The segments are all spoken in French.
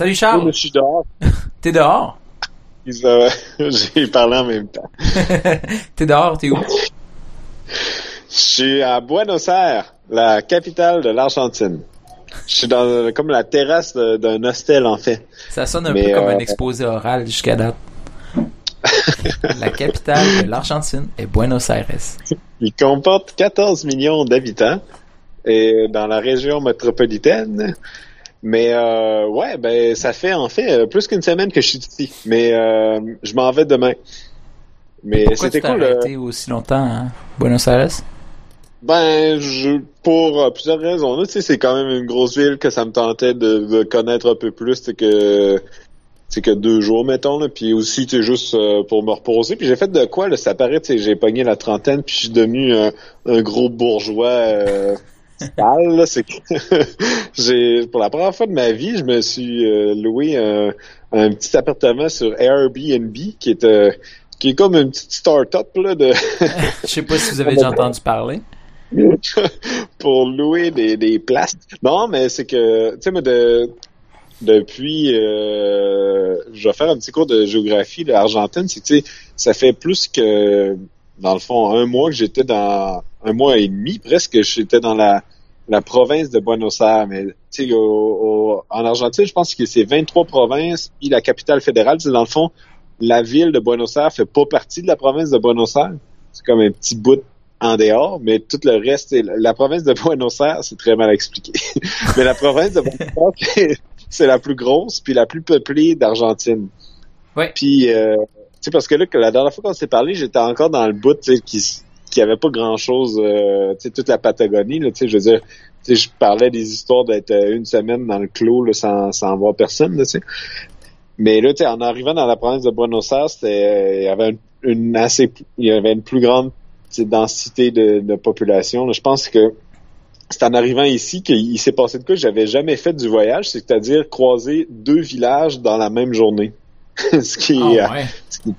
Salut Charles. je suis dehors. T'es dehors? J'ai parlé en même temps. t'es dehors, t'es où? Je suis à Buenos Aires, la capitale de l'Argentine. Je suis dans comme la terrasse d'un hostel en fait. Ça sonne un peu comme un euh, exposé oral jusqu'à date. la capitale de l'Argentine est Buenos Aires. Il comporte 14 millions d'habitants et dans la région métropolitaine. Mais euh, ouais, ben ça fait en fait euh, plus qu'une semaine que je suis ici. Mais euh, je m'en vais demain. Mais c'était cool. Pourquoi tu aussi longtemps à Buenos Aires? Ben, je, pour plusieurs raisons. Tu sais, c'est quand même une grosse ville que ça me tentait de, connaître un peu plus que c'est que deux jours, mettons, là. Puis aussi, tu juste pour me reposer. Puis j'ai fait de quoi, là, ça paraît, tu j'ai pogné la trentaine, puis je suis devenu un, gros bourgeois là, c'est que j'ai pour la première fois de ma vie, je me suis euh, loué un, petit appartement sur Airbnb qui est euh, qui est comme une petite start-up là de Je sais pas si vous avez déjà entendu parler. pour louer des, des places. Non, mais c'est que tu sais mais de depuis euh, je vais faire un petit cours de géographie de l'Argentine, c'est ça fait plus que dans le fond un mois que j'étais dans un mois et demi presque, j'étais dans la, la province de Buenos Aires. Mais tu au, en Argentine, je pense que c'est 23 provinces puis la capitale fédérale. Dans le fond, la ville de Buenos Aires fait pas partie de la province de Buenos Aires. C'est comme un petit bout en dehors, mais tout le reste, la province de Buenos Aires, c'est très mal expliqué. mais la province de Buenos Aires, c'est la plus grosse puis la plus peuplée d'Argentine. Ouais. Puis, euh, tu sais, parce que là, la dernière fois qu'on s'est parlé, j'étais encore dans le bout, qui qu'il n'y avait pas grand-chose, euh, tu sais, toute la Patagonie, tu sais, je veux dire, tu sais, je parlais des histoires d'être euh, une semaine dans le clos là, sans, sans voir personne, tu sais. Mais là, tu sais, en arrivant dans la province de Buenos Aires, c'était, il y avait une, assez, il y avait une plus grande densité de, de population. Je pense que c'est en arrivant ici qu'il s'est passé de quoi j'avais jamais fait du voyage, c'est-à-dire croiser deux villages dans la même journée. ce qui est, ah, ce qui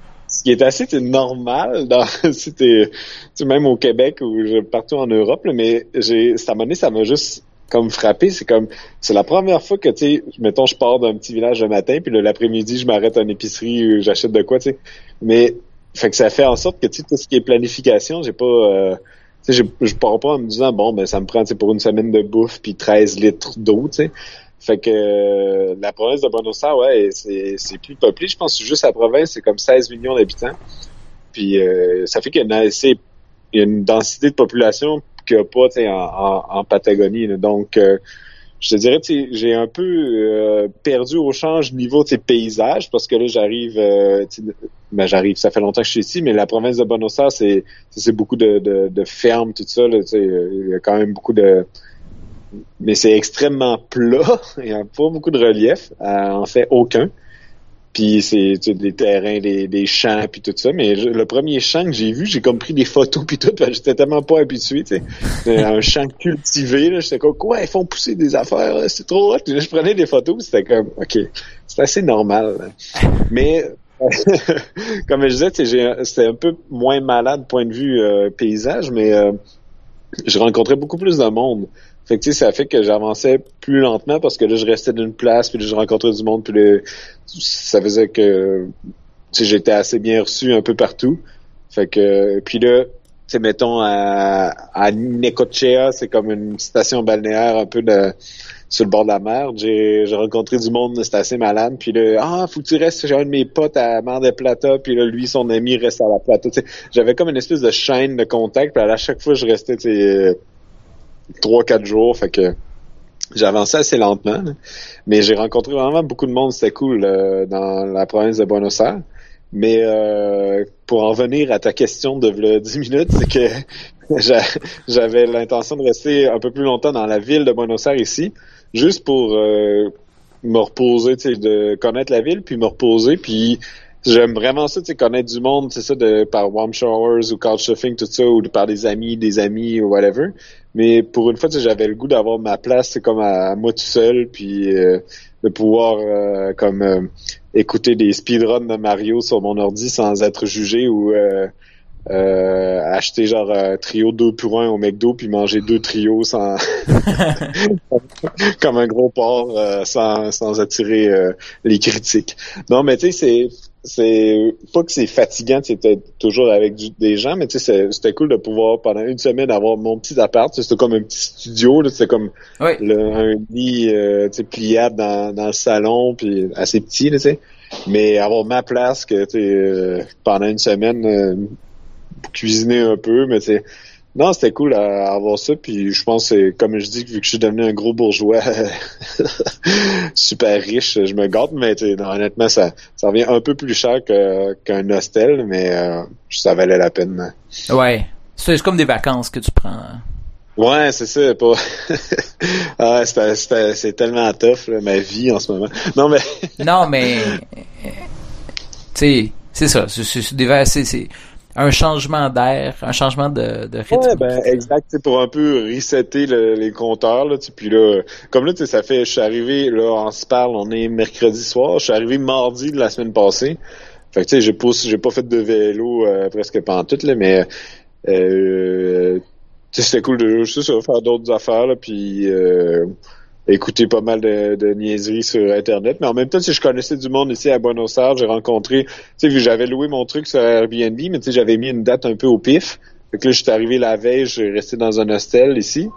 est assez normal dans c'était même au Québec ou partout en Europe mais j'ai cette année ça m'a juste comme frappé. C'est comme c'est la première fois que tu sais mettons je pars d'un petit village le matin puis l'après-midi je m'arrête à une épicerie ou j'achète de quoi tu sais. Mais fait que ça fait en sorte que tu tout ce qui est planification j'ai pas euh, tu sais je, je pars pas en me disant bon ben ça me prend pour une semaine de bouffe puis 13 litres d'eau tu sais fait que euh, la province de Buenos Aires, ouais, c'est plus peuplé. Je pense que juste la province, c'est comme 16 millions d'habitants. Puis euh, ça fait qu'il y, a une densité de population qu'il n'y a pas en, en, Patagonie. Donc, euh, je te dirais, j'ai un peu perdu au change niveau paysage parce que là, j'arrive, ben, j'arrive, ça fait longtemps que je suis ici, mais la province de Buenos Aires, c'est beaucoup de, de, de fermes, tout ça. Il y a quand même beaucoup de mais c'est extrêmement plat. Il n'y a pas beaucoup de relief. Euh, en fait, aucun. Puis c'est des terrains, des, champs, puis tout ça. Mais le premier champ que j'ai vu, j'ai comme pris des photos puis tout. J'étais tellement pas habitué. sais. Un champ cultivé, j'étais comme quoi, ils font pousser des affaires, c'est trop hot. Je prenais des photos, c'était comme ok, c'est assez normal. Mais comme je disais, c'était un peu moins malade point de vue euh, paysage, mais euh, je rencontrais beaucoup plus de monde. Fait que, ça fait que j'avançais plus lentement parce que là, je restais d'une place, puis là, je rencontrais du monde, puis là, ça faisait que j'étais assez bien reçu un peu partout. Fait que, puis là, tu mettons, à, à Necochea, c'est comme une station balnéaire un peu de, sur le bord de la mer. J'ai, rencontré du monde, c'était assez malade. Puis là, ah, faut que tu restes, j'ai un de mes potes à Mar de Plata, puis là, lui, son ami reste à la Plata. J'avais comme une espèce de chaîne de contact, puis à chaque fois, je restais, tu trois, quatre jours. Fait que j'ai avancé assez lentement. Mais j'ai rencontré vraiment beaucoup de monde. C'était cool euh, dans la province de Buenos Aires. Mais euh, pour en venir à ta question de 10 minutes, c'est que j'avais l'intention de rester un peu plus longtemps dans la ville de Buenos Aires ici, juste pour euh, me reposer, de connaître la ville, puis me reposer, puis J'aime vraiment ça, tu connaître du monde, c'est ça, de par warm showers ou couchsurfing, tout ça, ou par des amis, des amis ou whatever. Mais pour une fois, j'avais le goût d'avoir ma place, comme à, moi tout seul, puis euh, de pouvoir euh, comme euh, écouter des speedruns de Mario sur mon ordi sans être jugé ou euh, acheter genre un trio deux pour un au McDo puis manger deux trios sans comme un gros porc euh, sans, sans attirer euh, les critiques. Non mais tu sais c'est c'est pas que c'est fatigant c'était toujours avec des gens mais tu sais c'était cool de pouvoir pendant une semaine avoir mon petit appart. C'était comme un petit studio c'était comme le, un lit euh, pliable dans, dans le salon puis assez petit tu sais. Mais avoir ma place que tu sais pendant une semaine cuisiner un peu, mais c'est non, c'était cool à, avoir ça. Puis je pense que comme je dis, vu que je suis devenu un gros bourgeois super riche, je me gâte, mais honnêtement, ça, ça revient un peu plus cher qu'un hostel, mais euh, ça valait la peine. Ouais. C'est comme des vacances que tu prends. Ouais, c'est ça. Pas... ah, c'est tellement tough, ma vie en ce moment. Non, mais. non, mais. Tu sais, c'est ça. C'est des un changement d'air, un changement de, de rythme. Ouais, ben exact, pour un peu resetter les compteurs là, puis là, comme là, ça fait, je suis arrivé là, on se parle, on est mercredi soir, je suis arrivé mardi de la semaine passée. Fait que tu sais, j'ai pas, j'ai pas fait de vélo euh, presque pendant tout là, mais euh, c'était cool de juste ça, faire d'autres affaires là, puis euh, écouter pas mal de, niaiseries sur Internet. Mais en même temps, si je connaissais du monde ici à Buenos Aires, j'ai rencontré, tu sais, j'avais loué mon truc sur Airbnb, mais tu sais, j'avais mis une date un peu au pif. Fait que là, j'étais arrivé la veille, j'ai resté dans un hostel ici.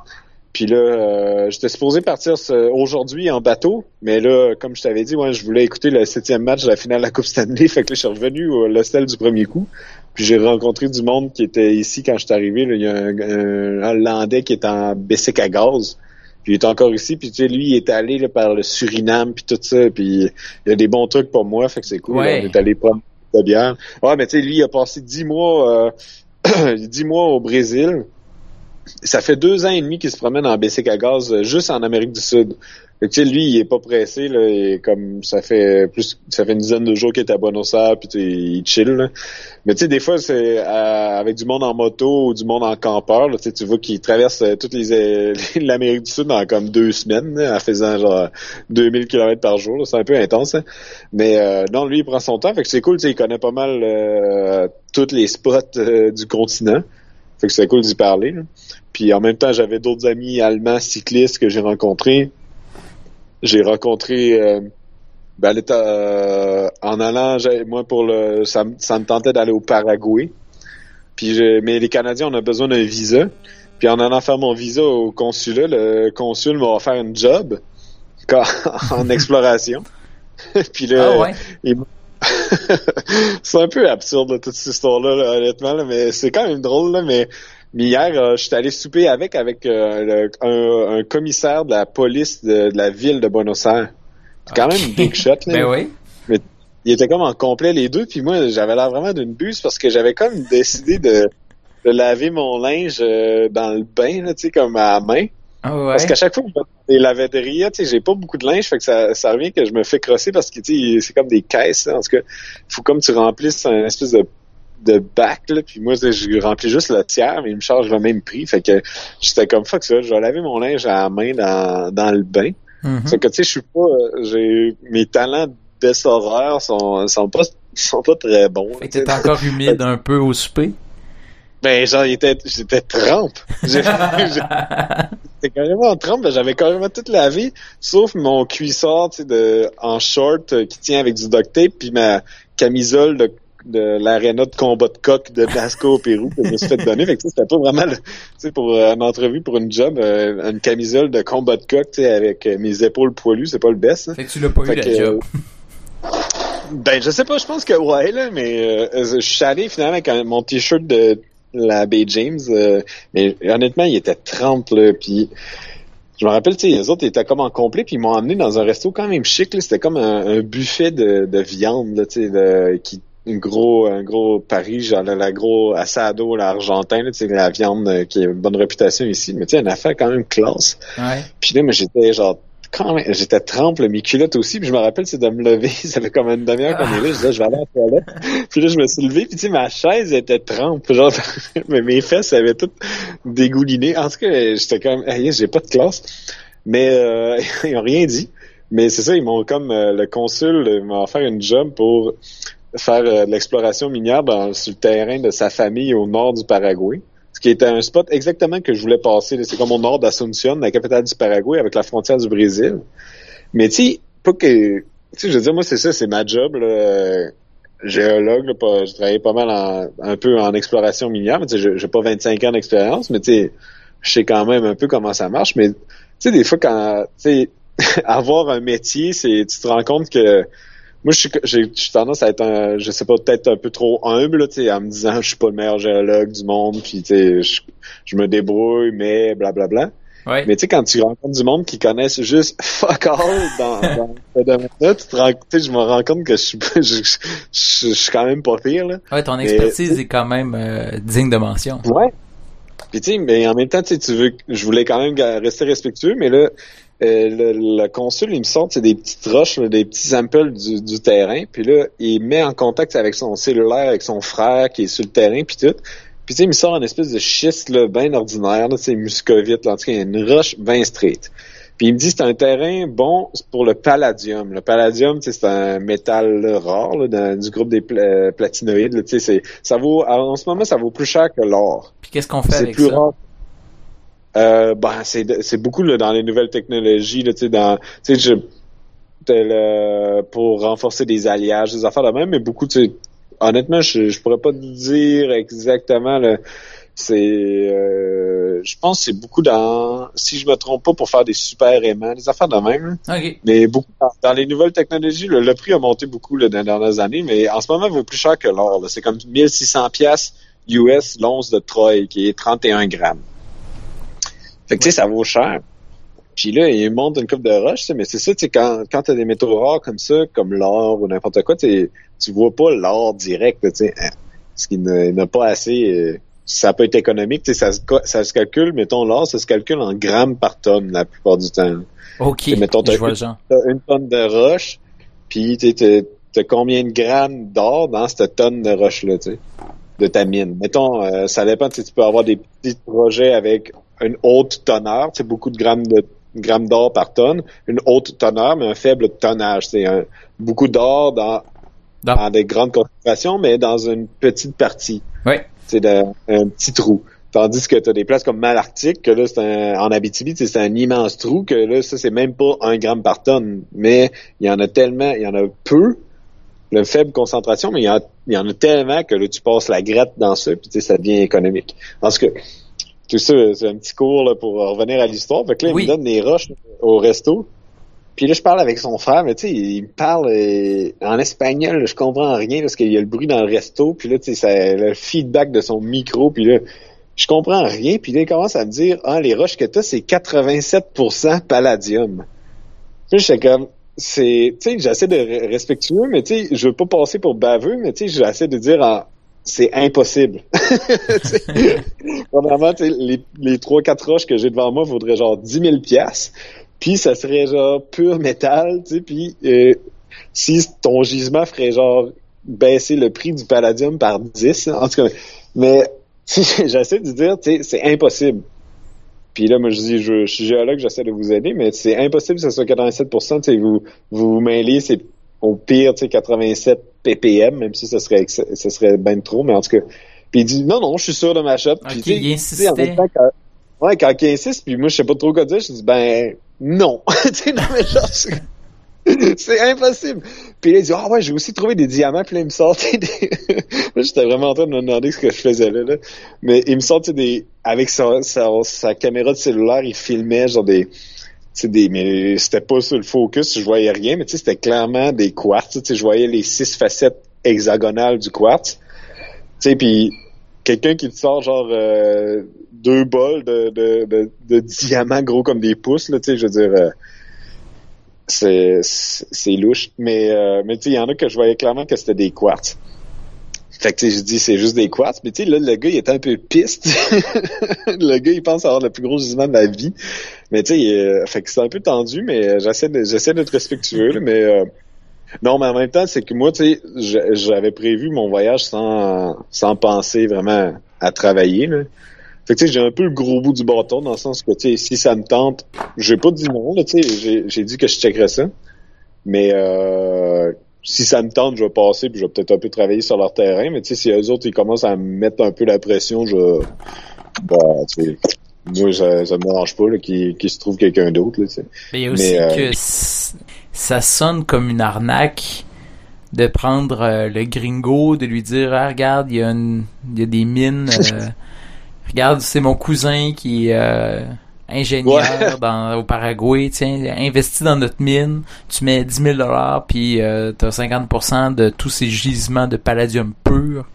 Puis là, euh, j'étais supposé partir aujourd'hui en bateau, mais là, comme je t'avais dit, je voulais écouter le septième match de la finale de la Coupe Stanley. Fait que là, je suis revenu à l'hostel du premier coup. Puis j'ai rencontré du monde qui était ici quand je suis arrivé. Il y a un, un Hollandais qui est en Bessic à gaz. Puis il est encore ici, puis tu sais, lui, il est allé là, par le Suriname, puis tout ça, puis il y a des bons trucs pour moi, fait que c'est cool. Ouais. on est allé prendre de bière. Ouais, mais tu sais, lui, il a passé dix mois, euh, dix mois au Brésil. Ça fait deux ans et demi qu'il se promène en bicycle à gaz euh, juste en Amérique du Sud. Fait que, lui, il est pas pressé, là, et comme ça fait plus ça fait une dizaine de jours qu'il est à Buenos Aires, puis il chill. Là. Mais tu sais, des fois, c'est euh, avec du monde en moto ou du monde en campeur, là, tu vois qu'il traverse euh, toutes les l'Amérique du Sud en comme deux semaines, en faisant genre 2000 km par jour. C'est un peu intense. Hein. Mais euh, non, lui, il prend son temps. Fait que c'est cool, il connaît pas mal euh, tous les spots du continent. Fait que c'est cool d'y parler. Puis en même temps, j'avais d'autres amis allemands cyclistes que j'ai rencontrés j'ai rencontré euh, ben, euh, en allant moi pour le ça, me tentait d'aller au Paraguay. Puis mais les Canadiens on a besoin d'un visa. Puis en allant faire mon visa au consulat le consul m'a offert un job en exploration. Puis là ah c'est un peu absurde toute cette histoire là, honnêtement mais c'est quand même drôle là, mais mais hier, euh, je suis allé souper avec avec euh, un, commissaire de la police de, la ville de Buenos Aires. C'est quand même un big shot. Là. ben oui. Mais il était comme en complet les deux. Puis moi, j'avais l'air vraiment d'une buse parce que j'avais comme décidé de, de laver mon linge euh, dans le bain, tu sais, comme à la main. Ah ouais. Parce qu'à chaque fois que je vais dans les tu sais, j'ai pas beaucoup de linge, fait que ça, ça revient que je me fais crosser parce que, tu sais, c'est comme des caisses, en tout cas. Il faut comme tu remplisses un espèce de de bac, là, puis moi, je remplis juste le tiers, mais il me charge le même prix. Fait que j'étais comme fuck ça, je vais laver mon linge à la main dans, dans le bain. Mm Fait que tu sais, je suis pas. j'ai mes talents d'essoreur sont, sont pas sont pas très bons. Fait que t'es encore humide un peu au souper? Ben genre j'étais trempe. J'étais carrément en trempe, j'avais carrément tout lavé, sauf mon cuissard tu sais, de en short euh, qui tient avec du duct tape, puis ma camisole de de l'aréna de combat de coq de Nasco au Pérou que je me suis fait donner. Fait que c'était pas vraiment sais pour euh, une entrevue pour une job, euh, une camisole de combat de coq avec euh, mes épaules poilues, c'est pas le best. Hein. Fait que tu l'as pas eu la job. Ben je sais pas, je pense que ouais là, mais je suis allé finalement avec mon t-shirt de la Bay James, mais honnêtement il était 30 là, puis je me rappelle, tu sais, les autres étaient comme en complet, puis ils m'ont emmené dans un resto quand même chic. C'était comme un, buffet de, de viande, là, tu sais, qui un gros un gros Paris genre la gros assado l'argentin tu sais la viande euh, qui a une bonne réputation ici. Mais tu sais une affaire quand même classe. Ouais. puis là moi j'étais genre quand même j'étais trempe mes culottes aussi. Puis je me rappelle c'est de me lever. Ça fait comme une demi-heure qu'on est là. Je disais je vais aller à la toilette. Puis là je me suis levé. Puis tu sais ma chaise était trempe. Genre mais mes fesses avaient toutes dégouliné en tout cas j'étais comme hey, j'ai pas de classe. Mais euh, ils ont rien dit. Mais c'est ça ils m'ont comme euh, le consul m'a offert une job pour faire euh, de l'exploration minière dans, sur le terrain de sa famille au nord du Paraguay. Ce qui était un spot exactement que je voulais passer. C'est comme au nord d'Asunción, la capitale du Paraguay, avec la frontière du Brésil. Mais tu sais, pas que... Tu je veux dire, moi, c'est ça, c'est ma job, là, géologue. Là, je travaillais pas mal en, un peu en exploration minière. Mais tu sais, j'ai pas 25 ans d'expérience, mais tu sais, je sais quand même un peu comment ça marche. Mais tu sais, des fois, quand... Tu sais, avoir un métier, c'est tu te rends compte que moi, j'ai tendance à être, un, je sais pas, peut-être un peu trop humble, tu sais, en me disant, je suis pas le meilleur géologue du monde, puis tu sais, je, je, me débrouille, mais blablabla. Ouais. Mais tu sais, quand tu rencontres du monde qui connaissent juste fuck all dans, dans ce domaine-là, tu te rends, tu sais, je me rends compte que je suis, je, je, suis quand même pas pire, là. Ouais, ton expertise est quand même euh, digne de mention. Ouais. Puis tu sais, mais en même temps, tu sais, tu veux, je voulais quand même rester respectueux, mais là, euh, le, consul, il me sort des petites roches, des petits samples du, du, terrain, puis là, il met en contact avec son cellulaire, avec son frère qui est sur le terrain, puis tout. Puis tu sais, il me sort une espèce de schiste là, bien ordinaire, là, c'est muscovite, là, en tout cas, une roche bien straight. Puis il me dit c'est un terrain bon pour le palladium. Le palladium, c'est un métal rare là, du groupe des platinoïdes. c'est ça vaut en ce moment ça vaut plus cher que l'or. Puis qu'est-ce qu'on fait avec plus ça? Rare. Euh, ben, c'est, c'est beaucoup là, dans les nouvelles technologies, là, dans, je, le, pour renforcer des alliages, des affaires de même, mais beaucoup, honnêtement, je, je pourrais pas dire exactement le, c'est euh, je pense que c'est beaucoup dans si je me trompe pas pour faire des super aimants des affaires de même mais beaucoup dans, les nouvelles technologies le, prix a monté beaucoup là, dans les dernières années mais en ce moment il vaut plus cher que l'or c'est comme 1600 pièces US l'once de Troy qui est 31 grammes fait que, tu sais, ça vaut cher. Puis là, il monte une coupe de roche, mais c'est ça, tu sais, quand, quand t'as des métaux rares comme ça, comme l'or ou n'importe quoi, tu vois pas l'or direct, tu sais, hein, parce qu'il n'a pas assez, euh, ça peut être économique, tu sais, ça, ça se calcule, mettons, l'or, ça se calcule en grammes par tonne la plupart du temps. OK, mettons, je vois As une tonne de roche, puis tu as combien de grammes d'or dans cette tonne de roche-là, tu sais, de ta mine? Mettons, euh, ça dépend, tu peux avoir des petits projets avec une haute teneur, c'est beaucoup de grammes de grammes d'or par tonne, une haute teneur, mais un faible tonnage. C'est beaucoup d'or dans, dans, des grandes concentrations, mais dans une petite partie. Oui. C'est un, petit trou. Tandis que tu as des places comme Malarctique, que là, c'est un, en Abitibi, c'est un immense trou, que là, ça, c'est même pas un gramme par tonne. Mais il y en a tellement, il y en a peu, une faible concentration, mais il y, en a, il y en a tellement que là, tu passes la grette dans ça, puis ça devient économique. Parce que tout ça, c'est un petit cours là, pour revenir à l'histoire. Fait que là, il me donne des roches au resto. Puis là, je parle avec son frère, mais tu sais, il me parle euh, en espagnol, je comprends rien parce qu'il y a le bruit dans le resto. Puis là, tu sais, le feedback de son micro. Puis là, je comprends rien. Puis là, il commence à me dire, ah, les roches que t'as, c'est 87% palladium. Puis j'étais comme, c'est, tu sais, j'essaie de respectueux, mais tu sais, je veux pas passer pour baveux, mais tu sais, j'essaie de dire en, c'est impossible. Premièrement, les, les 3-4 roches que j'ai devant moi vaudraient genre 10 000 pièces puis ça serait genre pur métal, tu puis euh, si ton gisement ferait genre baisser le prix du palladium par 10, en tout cas, mais j'essaie de dire, c'est impossible. Puis là, moi, je dis, je, suis géologue, j'essaie de vous aider, mais c'est impossible que ce soit 87% tu sais, vous, vous mêlez, c'est au pire, tu sais, 87 ppm, même si ce serait, ce serait ben trop, mais en tout cas. Puis il dit, non, non, je suis sûr de ma shot. Puis, il insistait. En même temps, quand, ouais, quand il insiste, puis moi, je sais pas trop quoi dire, je dis, ben, non. tu sais, non, mais genre, c'est impossible. Puis là, il dit, ah ouais, j'ai aussi trouvé des diamants, puis là, il me sortait des... j'étais vraiment en train de me demander ce que je faisais là, là. Mais il me sortait des... Avec sa, sa, sa caméra de cellulaire, il filmait genre des mais c'était pas sur le focus, je voyais rien, mais c'était clairement des quartz. Je voyais les six facettes hexagonales du quartz. Puis quelqu'un qui te sort genre euh, deux bols de, diamants gros comme des pouces, là, je veux dire, euh, c'est, c'est louche. Mais, euh, mais il y en a que je voyais clairement que c'était des quartz. Fait que, je dis, c'est juste des quartz. Mais, tu sais, là, le gars, il est un peu piste. le gars, il pense avoir le plus gros gisement de la vie. Mais, tu sais, euh, fait que c'est un peu tendu, mais euh, j'essaie d'être respectueux, mais, euh, non, mais en même temps, c'est que moi, tu sais, j'avais prévu mon voyage sans, sans penser vraiment à travailler, là. Fait que, tu sais, j'ai un peu le gros bout du bâton, dans le sens que, tu sais, si ça me tente, j'ai pas dit non, tu sais, j'ai dit que je checkerais ça. Mais, euh, si ça me tente, je vais passer puis je vais peut-être un peu travailler sur leur terrain. Mais tu sais, si eux autres, ils commencent à me mettre un peu la pression, je bah, tu sais, moi, ça, ça me dérange pas qu'il se trouve quelqu'un d'autre. Mais il y a aussi euh, que ça sonne comme une arnaque de prendre euh, le gringo, de lui dire ah, regarde, il y, a il y a des mines. Euh, regarde, c'est mon cousin qui ingénieur dans, au Paraguay, tiens, investis dans notre mine, tu mets 10 000 dollars, puis euh, tu as 50% de tous ces gisements de palladium pur.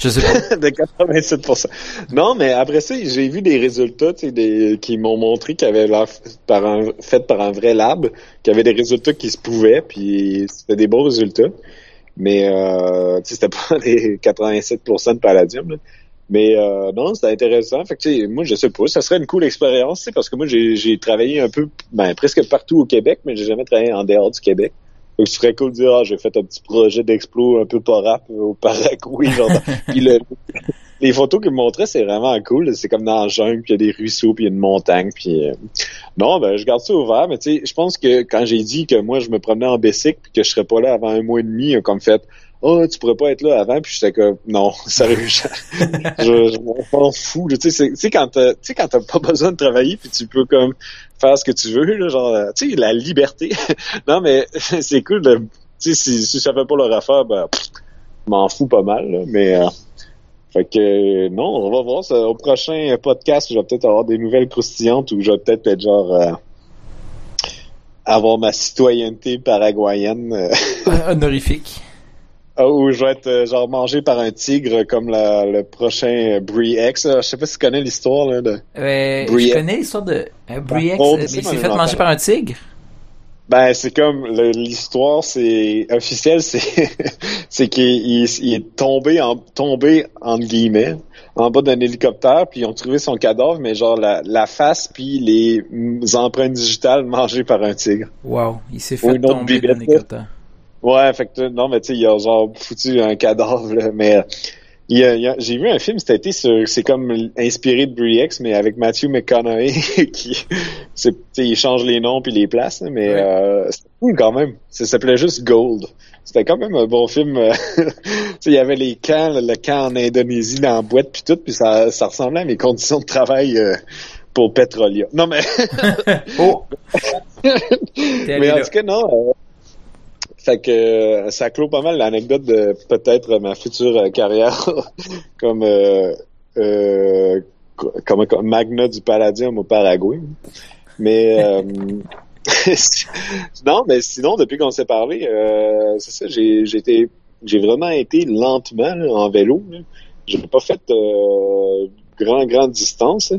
Je sais pas. de 87%. Non, mais après ça, j'ai vu des résultats des, qui m'ont montré qu'il y avait par un, fait par un vrai lab, qu'il y avait des résultats qui se pouvaient, puis c'était des bons résultats. Mais euh, c'était pas des 87% de palladium. Là. Mais euh, non, c'était intéressant. Fait que, moi, je sais pas, ça serait une cool expérience, parce que moi, j'ai travaillé un peu, ben, presque partout au Québec, mais j'ai jamais travaillé en dehors du Québec. Donc, ce serait cool de dire, ah, j'ai fait un petit projet d'explo un peu pas rap au Paraguay, genre. puis les photos qu'il me montraient, c'est vraiment cool. C'est comme dans la jungle, puis il y a des ruisseaux, puis il y a une montagne, puis euh, non, ben je garde ça ouvert. Mais tu sais, je pense que quand j'ai dit que moi je me promenais en bicycle, puis que je serais pas là avant un mois et demi, comme fait, oh tu pourrais pas être là avant puis j'étais comme non sérieux je, je, m'en fous tu sais quand tu sais quand t'as pas besoin de travailler puis tu peux comme faire ce que tu veux là, genre tu sais la liberté. Non mais c'est cool de si, si ça fait pas leur affaire ben m'en fous pas mal là, mais euh, fait que non on va voir ça, au prochain podcast je vais peut-être avoir des nouvelles croustillantes ou je vais peut-être être genre euh, avoir ma citoyenneté paraguayenne euh. honorifique ah, ou je vais être euh, genre mangé par un tigre comme le prochain Brie X. Je sais pas si tu connais l'histoire là, de euh, Je connais l'histoire de euh, Brie X, mais il s'est fait manger par un tigre. Ben c'est comme l'histoire, c'est officiel, c'est c'est qu'il est tombé en tombé entre guillemets en bas d'un hélicoptère, puis ils ont trouvé son cadavre, mais genre la, la face puis les empreintes digitales mangées par un tigre. Wow, il s'est fait tomber d'un hélicoptère. Ouais, fait que non, mais tu sais, il a genre foutu un cadavre, là, mais j'ai vu un film cet été sur, c'est comme inspiré de X, mais avec Matthew McConaughey qui, c'est, il change les noms puis les places, mais euh, c'était cool quand même. Ça s'appelait juste Gold. C'était quand même un bon film. Euh, il y avait les camps, le, camp en Indonésie dans la boîte puis tout, puis ça, ça ressemblait à mes conditions de travail euh, pour Petrolia. Non mais. oh. mais en tout cas non. Euh, que euh, ça clôt pas mal l'anecdote de peut-être ma future euh, carrière comme euh, euh, comme, magna du Palladium au Paraguay. Mais non, mais sinon depuis qu'on s'est parlé, c'est ça, j'ai vraiment été lentement en vélo. J'ai pas fait grand grande distance.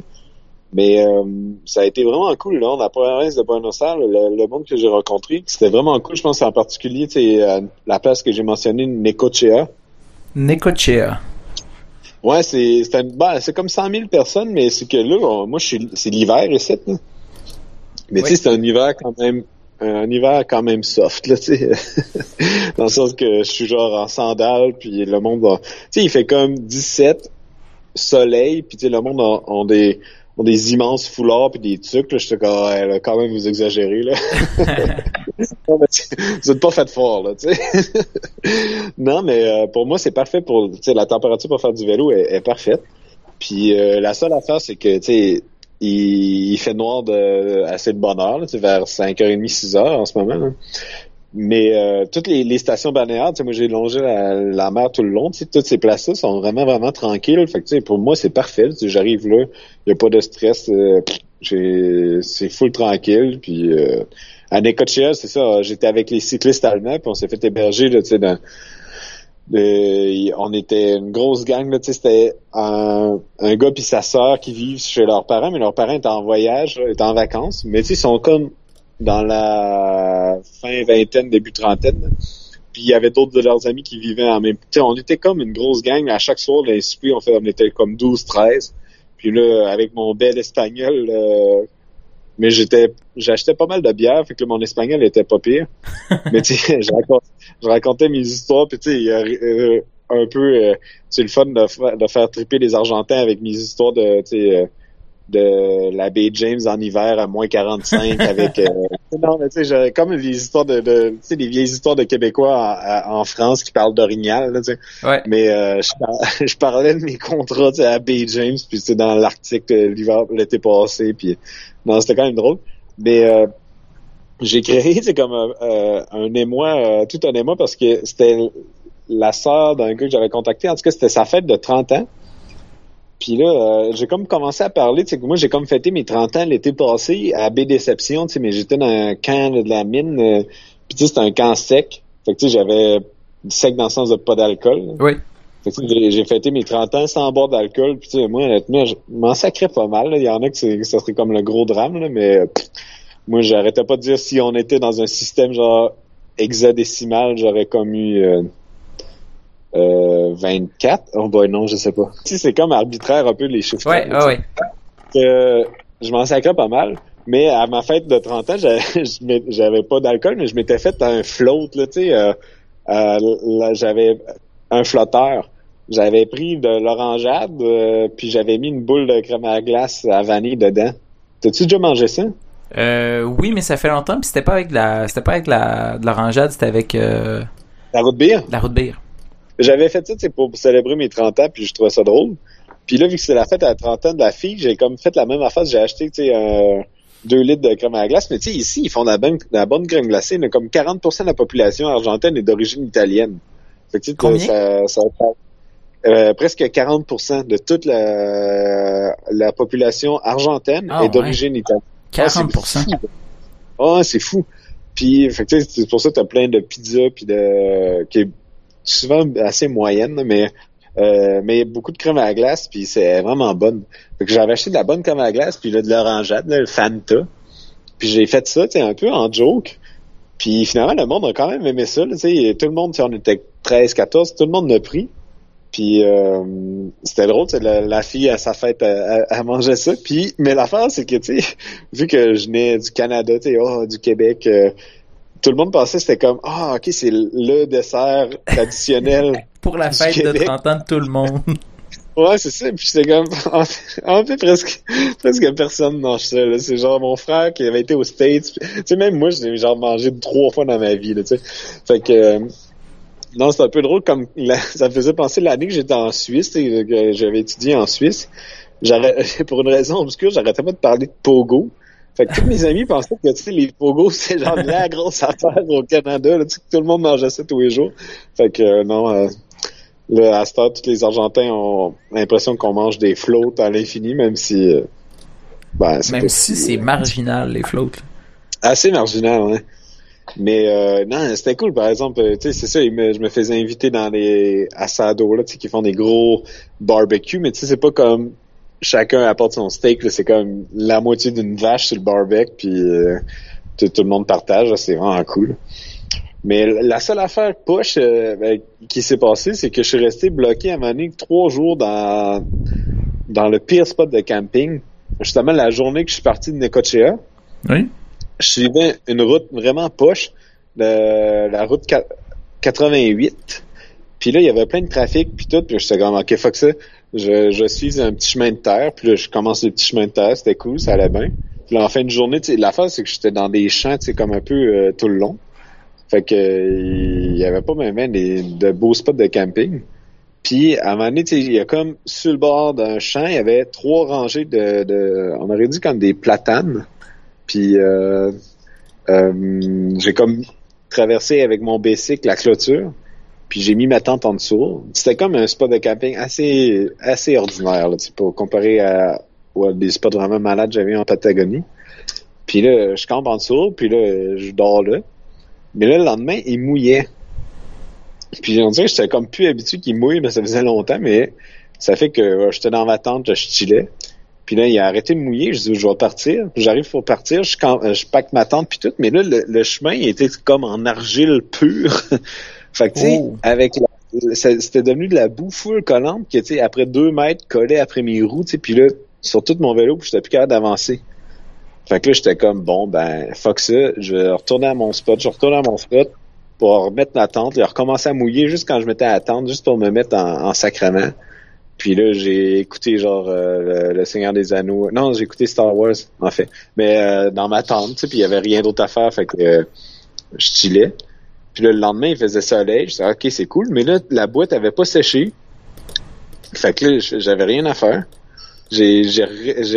Mais euh, ça a été vraiment cool, là, la province de Buenos Aires, le, monde que j'ai rencontré, c'était vraiment cool. Je pense en particulier, c'est euh, la place que j'ai mentionnée, Necochea. Necochea. Ouais, c'est c'est ben, comme 100 000 personnes, mais c'est que là, moi, je c'est l'hiver ici. Là. Mais tu sais, c'est un hiver quand même un hiver quand même soft là tu sais dans le sens que je suis genre en sandales puis le monde tu sais il fait comme 17 soleil puis tu sais le monde a des ont des immenses foulards puis des trucs. Là, j'étais comme, ouais, quand même, vous exagérez, là. vous êtes pas fait fort, là, tu sais. non, mais euh, pour moi, c'est parfait pour, tu sais, la température pour faire du vélo est, parfaite. Puis euh, la seule affaire, c'est que, tu sais, il, fait noir de assez de bonne heure, là, vers 5h30, 6h en ce moment. Là. Mais euh, toutes les, stations balnéaires, moi j'ai longé la, mer tout le long, toutes ces places-là sont vraiment, vraiment tranquilles. Fait que, pour moi, c'est parfait. J'arrive là, il n'y a pas de stress. Euh, c'est full tranquille. Puis euh, à Necochea, c'est ça, j'étais avec les cyclistes allemands, puis on s'est fait héberger là, dans, on était une grosse gang là, c'était un, un gars puis sa sœur qui vivent chez leurs parents, mais leurs parents étaient en voyage, étaient en vacances, mais ils sont comme dans la fin vingtaine, début trentaine. Puis il y avait d'autres de leurs amis qui vivaient en même temps. On était comme une grosse gang. À chaque soir, les on, fait, on était comme 12, 13. Puis là, avec mon bel espagnol, euh, mais j'étais, j'achetais pas mal de bière, fait que mon espagnol était pas pire. mais tu sais, je, racontais mes histoires, puis tu sais, euh, un peu, euh, c'est le fun de, de, faire triper les Argentins avec mes histoires de, tu sais, de la baie James en hiver à moins 45 avec euh, Non, mais tu sais, j'avais comme des histoires de, de tu sais, des vieilles histoires de Québécois en, en France qui parlent d'orignal, tu sais. Ouais. Mais euh, je, par- je parlais de mes contrats, à Bay James, puis c'était dans l'Arctique euh, l'hiver, l'été passé, puis non, c'était quand même drôle. Mais euh, j'ai créé, c'est comme un, euh, un émoi, euh, tout un émoi parce que c'était la sœur d'un gars que j'avais contacté. En tout cas, c'était sa fête de 30 ans. Puis là, euh, j'ai comme commencé à parler, tu sais, que moi, j'ai comme fêté mes 30 ans l'été passé à Baie Déception, tu sais, mais j'étais dans un camp là, de la mine, euh, puis tu sais, c'était un camp sec. Fait que tu sais, j'avais sec dans le sens de pas d'alcool. Oui. Fait que, tu sais, j'ai- fêté mes 30 ans sans boire d'alcool, puis tu sais, moi, honnêtement, je m'en sacrais pas mal. là. Il y en a que, que ça serait comme le gros drame, là, mais euh, pff, moi, j'arrêtais pas de dire si on était dans un système genre hexadécimal, j'aurais comme eu euh, euh, 24. Oh boy, non, je sais pas. Tu sais, c'est comme arbitraire un peu les chiffres. Ouais, là, ouais, je m'en sacrais pas mal. Mais à ma fête de 30 ans, j'avais pas d'alcool, mais je m'étais fait un float, là, tu sais. euh, euh, là, j'avais un flotteur. J'avais pris de l'orangeade, euh, puis j'avais mis une boule de crème à glace à vanille dedans. T'as-tu déjà mangé ça? Euh, oui, mais ça fait longtemps, puis c'était pas avec de la, c'était pas avec de la, de l'orangeade, c'était avec euh, La route bière? la route bière. J'avais fait ça, tu sais, pour célébrer mes 30 ans, puis je trouvais ça drôle. Puis là, vu que c'est la fête à 30 ans de la fille, j'ai comme fait la même affaire. J'ai acheté, tu sais, un 2 litres de crème à glace. Mais tu sais, ici, ils font de la bonne, de la bonne crème glacée. Mais comme 40% de la population argentine est d'origine italienne. Fait que, tu sais, Combien? ça, ça, euh, presque 40% de toute la, la population argentine Ah, est d'origine italienne. Ah, c'est 40%. fou. Ah, c'est fou. Puis, fait que, tu sais, c'est pour ça que t'as plein de pizzas puis de qui est souvent assez moyenne, mais euh, mais beaucoup de crème à la glace puis c'est vraiment bonne. Fait que j'avais acheté de la bonne crème à la glace puis là de l'orangeade, le Fanta. Puis j'ai fait ça, tu un peu en joke. Puis finalement, le monde a quand même aimé ça. Tu sais, tout le monde, tu on était 13, 14, tout le monde l'a pris. Puis euh, c'était drôle, la, la fille à sa fête, elle, elle mangeait ça. Puis, mais l'affaire, c'est que, tu sais, vu que je venais du Canada, tu sais, oh, du Québec, euh, tout le monde pensait que c'était comme, ah, ok, c'est le dessert traditionnel. Pour la fête de Québec. 30 ans de tout le monde. ouais, c'est ça. Puis c'était comme, en fait, presque, presque personne mange ça. C'est genre mon frère qui avait été aux States. Tu sais, même moi, je l'ai genre mangé trois fois dans ma vie, là, tu sais. Fait que, euh, non, c'est un peu drôle comme la- ça me faisait penser l'année que j'étais en Suisse, que j'avais étudié en Suisse. J'arrête- pour une raison obscure, j'arrêtais pas de parler de pogo. Fait que tous mes amis pensaient que tu sais, les pogos, c'est genre la grosse affaire au Canada, là, tu sais, que tout le monde mangeait ça tous les jours. Fait que euh, non, euh, là, à cette heure, tous les Argentins ont l'impression qu'on mange des flottes à l'infini, même si euh, ben, Même si c'est marginal, les flottes. assez marginal, hein. Mais euh, non, c'était cool, par exemple, euh, tu sais, c'est ça, me- je me faisais inviter dans les asados, là, tu sais, qui font des gros barbecues, mais tu sais, c'est pas comme chacun apporte son steak, c'est comme la moitié d'une vache sur le barbecue, puis euh, tout, tout le monde partage, c'est vraiment cool. Mais la seule affaire poche euh, ben, qui s'est passée, c'est que je suis resté bloqué à donné trois jours dans, dans le pire spot de camping. Justement, la journée que je suis parti de Necochea, Oui. je suivais une route vraiment poche, la route qua- 88. Puis là, il y avait plein de trafic, puis tout, puis j'étais comme, OK, fuck ça. Je, je suis un petit chemin de terre, puis là, je commence le petit chemin de terre, c'était cool, ça allait bien. Puis là, en fin de journée, sais, l'affaire, c'est que j'étais dans des champs, sais, comme un peu euh, tout le long. Fait que il y avait pas même des, de beaux spots de camping. Puis à un moment donné, il y a comme sur le bord d'un champ, il y avait trois rangées de, de on aurait dit comme des platanes. Puis euh, euh, j'ai comme traversé avec mon bicycle la clôture. Puis j'ai mis ma tente en dessous. C'était comme un spot de camping assez assez ordinaire, là, pour comparer à, des spots vraiment malades que j'avais en Patagonie. Puis là, je campe en dessous, puis là, je dors là. Mais là, le lendemain, il mouillait. Puis on dirait que j'étais comme plus habitué qu'il mouille, mais ça faisait longtemps, mais ça fait que j'étais dans ma tente, je chillais. Puis là, il a arrêté de mouiller. Je dis, je vais partir. J'arrive pour partir. Je, je ma tente puis tout. Mais là, le, le chemin, il était comme en argile pure. fait que, tu sais, Oh. avec la- c'était devenu de la boue full collante qui, tu sais, après deux mètres, collait après mes roues, tu sais. Puis là, sur tout mon vélo, puis j'étais plus capable d'avancer. Fait que là, j'étais comme, bon, ben, fuck ça. Je vais retourner à mon spot. Je retourne à mon spot pour remettre ma tente et recommencer à mouiller juste quand je mettais à la tente, juste pour me mettre en, en sacrement. Puis là, j'ai écouté genre euh, le, Seigneur des Anneaux. Non, j'ai écouté Star Wars, en fait. Mais euh, dans ma tente, tu sais, puis il y avait rien d'autre à faire, fait que euh, je chillais. Puis là, le lendemain, il faisait soleil. Je disais, OK, c'est cool. Mais là, la boîte avait pas séché. Fait que là, j'avais rien à faire. J'ai, j'ai,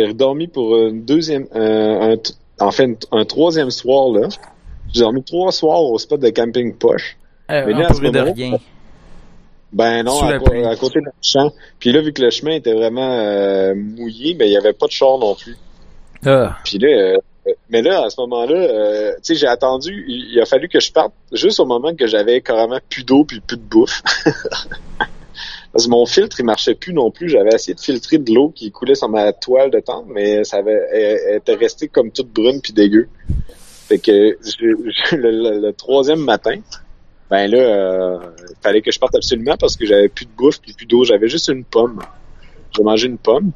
redormi pour une deuxième, un, en fait, un, troisième soir, là. J'ai dormi trois soirs au spot de camping poche. mais là, à ce de rien. Ben non, à, côté du champ. Puis là, vu que le chemin était vraiment euh, mouillé, ben il y avait pas de char non plus. Ah. Puis là, euh, mais là, à ce moment-là, euh, tu sais, j'ai attendu, il, a fallu que je parte juste au moment que j'avais carrément plus d'eau puis plus de bouffe. Parce que mon filtre, il marchait plus non plus. J'avais essayé de filtrer de l'eau qui coulait sur ma toile de tente, mais ça avait, elle, était restée comme toute brune puis dégueu. Fait que le, troisième matin, ben là, euh, il fallait que je parte absolument parce que j'avais plus de bouffe puis plus d'eau. J'avais juste une pomme. J'ai mangé une pomme,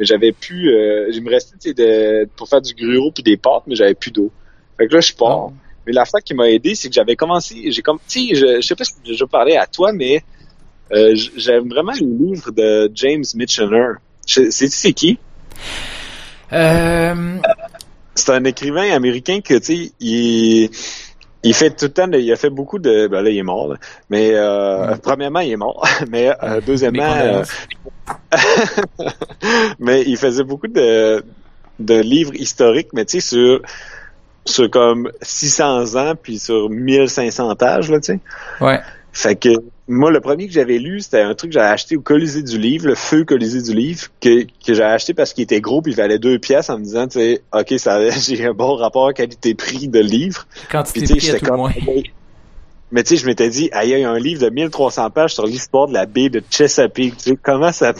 mais j'avais plus. Euh, il me restait de, pour faire du gruau puis des pâtes, mais j'avais plus d'eau. Fait que là, je pars. Ah. Mais la fois qui m'a aidé, c'est que j'avais commencé. J'ai comme, tu sais, je, je sais pas si déjà parlé à toi, mais euh, j'aime vraiment le livre de James Michener. C'est qui? Euh... C'est un écrivain américain que, tu sais, il, il fait tout le temps, il a fait beaucoup de, ben là, il est mort, mais euh, premièrement, il est mort, mais euh, deuxièmement, euh, mais il faisait beaucoup de, de livres historiques, mais tu sais, sur sur comme 600 ans puis sur 1500 pages là, tu sais. Ouais. Fait que moi, le premier que j'avais lu, c'était un truc que j'avais acheté au Colisée du Livre, le Feu Colisée du Livre, que, que j'avais acheté parce qu'il était gros puis il valait deux pièces en me disant, tu sais, ok, ça, j'ai un bon rapport qualité-prix de livre. Quand tu j'étais comme, mais tu sais, je m'étais dit, il y a un livre de 1300 pages sur l'histoire de la baie de Chesapeake. Tu sais, comment ça,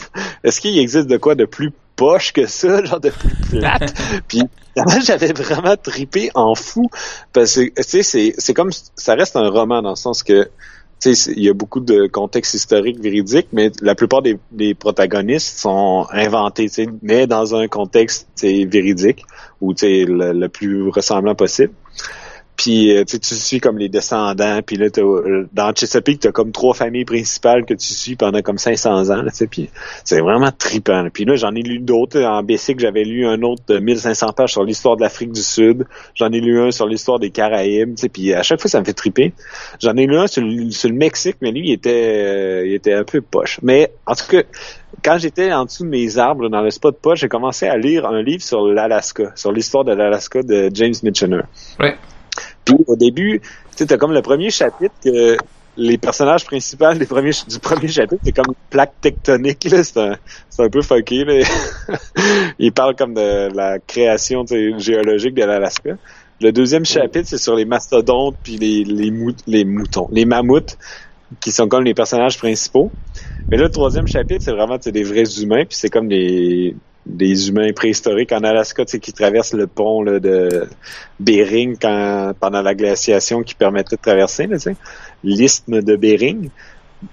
est-ce qu'il existe de quoi de plus poche que ça, genre de plus plate? puis j'avais vraiment tripé en fou parce que, tu sais, c'est, c'est comme, ça reste un roman dans le sens que il y a beaucoup de contexte historique véridique, mais la plupart des, protagonistes sont inventés, mais dans un contexte véridique ou le, le plus ressemblant possible. Puis euh, tu suis comme les descendants, puis là euh, dans Chesapeake, t'as comme trois familles principales que tu suis pendant comme 500 ans, là, puis c'est vraiment trippant. Puis là, j'en ai lu d'autres en BC que j'avais lu un autre de 1500 pages sur l'histoire de l'Afrique du Sud. J'en ai lu un sur l'histoire des Caraïbes, puis à chaque fois ça me fait tripper. J'en ai lu un sur, le Mexique, mais lui il était euh, il était un peu poche. Mais en tout cas, quand j'étais en dessous de mes arbres dans le spot poche, j'ai commencé à lire un livre sur l'Alaska, sur l'histoire de l'Alaska de James Michener. Ouais. Puis au début, tu comme le premier chapitre que les personnages principaux du premier chapitre, c'est comme une plaque tectonique, là. C'est un, un peu fucké, là. Il parle comme de la création géologique de l'Alaska. Le deuxième chapitre, c'est sur les mastodontes puis les, les, les moutons, les mammouths, qui sont comme les personnages principaux. Mais là, le troisième chapitre, c'est vraiment des vrais humains, puis c'est comme des, des humains préhistoriques en Alaska qui traversent le pont là, de Bering quand, pendant la glaciation qui permettait de traverser, l'isthme de Bering.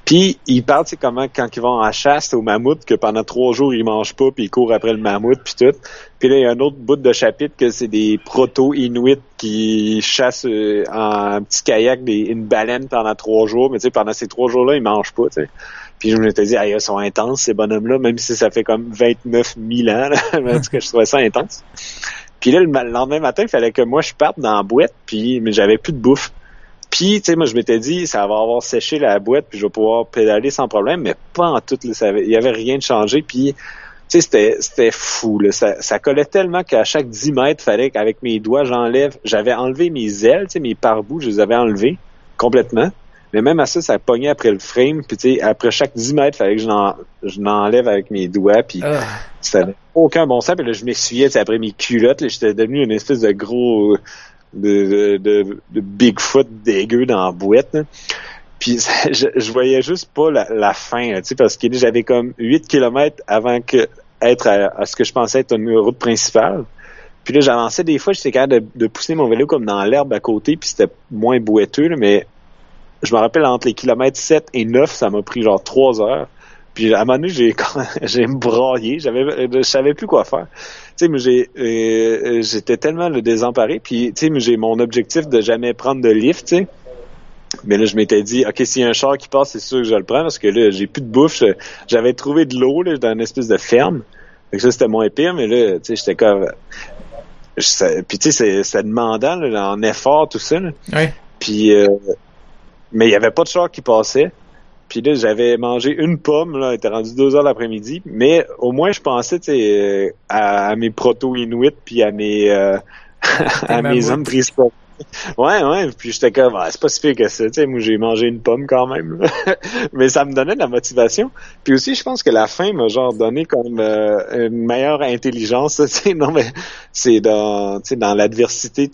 Puis ils parlent, c'est comment quand ils vont en chasse au mammouth, que pendant trois jours ils mangent pas, puis ils courent après le mammouth, puis tout. Puis là, il y a un autre bout de chapitre que c'est des proto-inuits qui chassent euh, en petit kayak une baleine pendant trois jours, mais tu sais, pendant ces trois jours-là, ils mangent pas, sais. Puis je me suis dit, ah, ils sont intenses, ces bonhommes-là, même si ça fait comme 29 000 ans, là. cas, je trouvais ça intense. Puis là, le lendemain matin, il fallait que moi, je parte dans la boîte, puis mais j'avais plus de bouffe. Puis, tu sais, moi, je m'étais dit, ça va avoir séché la boîte, puis je vais pouvoir pédaler sans problème, mais pas en tout. il y avait rien de changé, puis... Tu sais, c'était, fou. Ça, ça collait tellement qu'à chaque 10 mètres, fallait qu'avec mes doigts, j'enlève. J'avais enlevé mes ailes, tu sais, mes pare-bouts, je les avais enlevés complètement. Mais même à ça, ça pognait après le frame. Puis tu sais, après chaque 10 mètres, fallait que je l'enlève avec mes doigts. Puis ah. ça n'avait aucun bon sens. Puis là, je m'essuyais après mes culottes. J'étais devenu une espèce de gros de, de, de, Bigfoot dégueu dans la boîte. Puis je, je, voyais juste pas la, la fin, tu sais, parce que j'avais comme 8 km avant que être à, ce que je pensais être une route principale. Puis là, j'avançais des fois, j'étais capable de, de, pousser mon vélo comme dans l'herbe à côté, puis c'était moins boiteux, mais je me rappelle entre les kilomètres 7 et 9, ça m'a pris genre 3 heures. Puis à un moment donné, j'ai j'ai braillé, j'avais je savais plus quoi faire. Tu sais, mais j'ai euh, j'étais tellement le désemparé puis tu sais, j'ai mon objectif de jamais prendre de lift, tu sais. Mais là, je m'étais dit, OK, s'il y a un char qui passe, c'est sûr que je le prends parce que là, j'ai plus de bouffe. J'avais trouvé de l'eau là, dans une espèce de ferme. Fait que ça, c'était moins pire, mais là, tu sais, j'étais comme... puis tu sais, c'est demandant, là, en effort, tout ça. Là. Oui. Puis, euh, mais il y avait pas de char qui passait. Puis là, j'avais mangé une pomme, là, il était rendu deux heures l'après-midi, mais au moins je pensais, à, mes proto-inuits puis à mes euh, à mes hommes préhistoriques ouais, ouais. Puis j'étais comme, ah, c'est pas si pire que ça. Tu sais, moi, j'ai mangé une pomme quand même. Mais ça me donnait de la motivation. Puis aussi, je pense que la faim m'a genre donné comme euh, une meilleure intelligence. Tu sais, non, mais c'est dans, tu sais, dans l'adversité,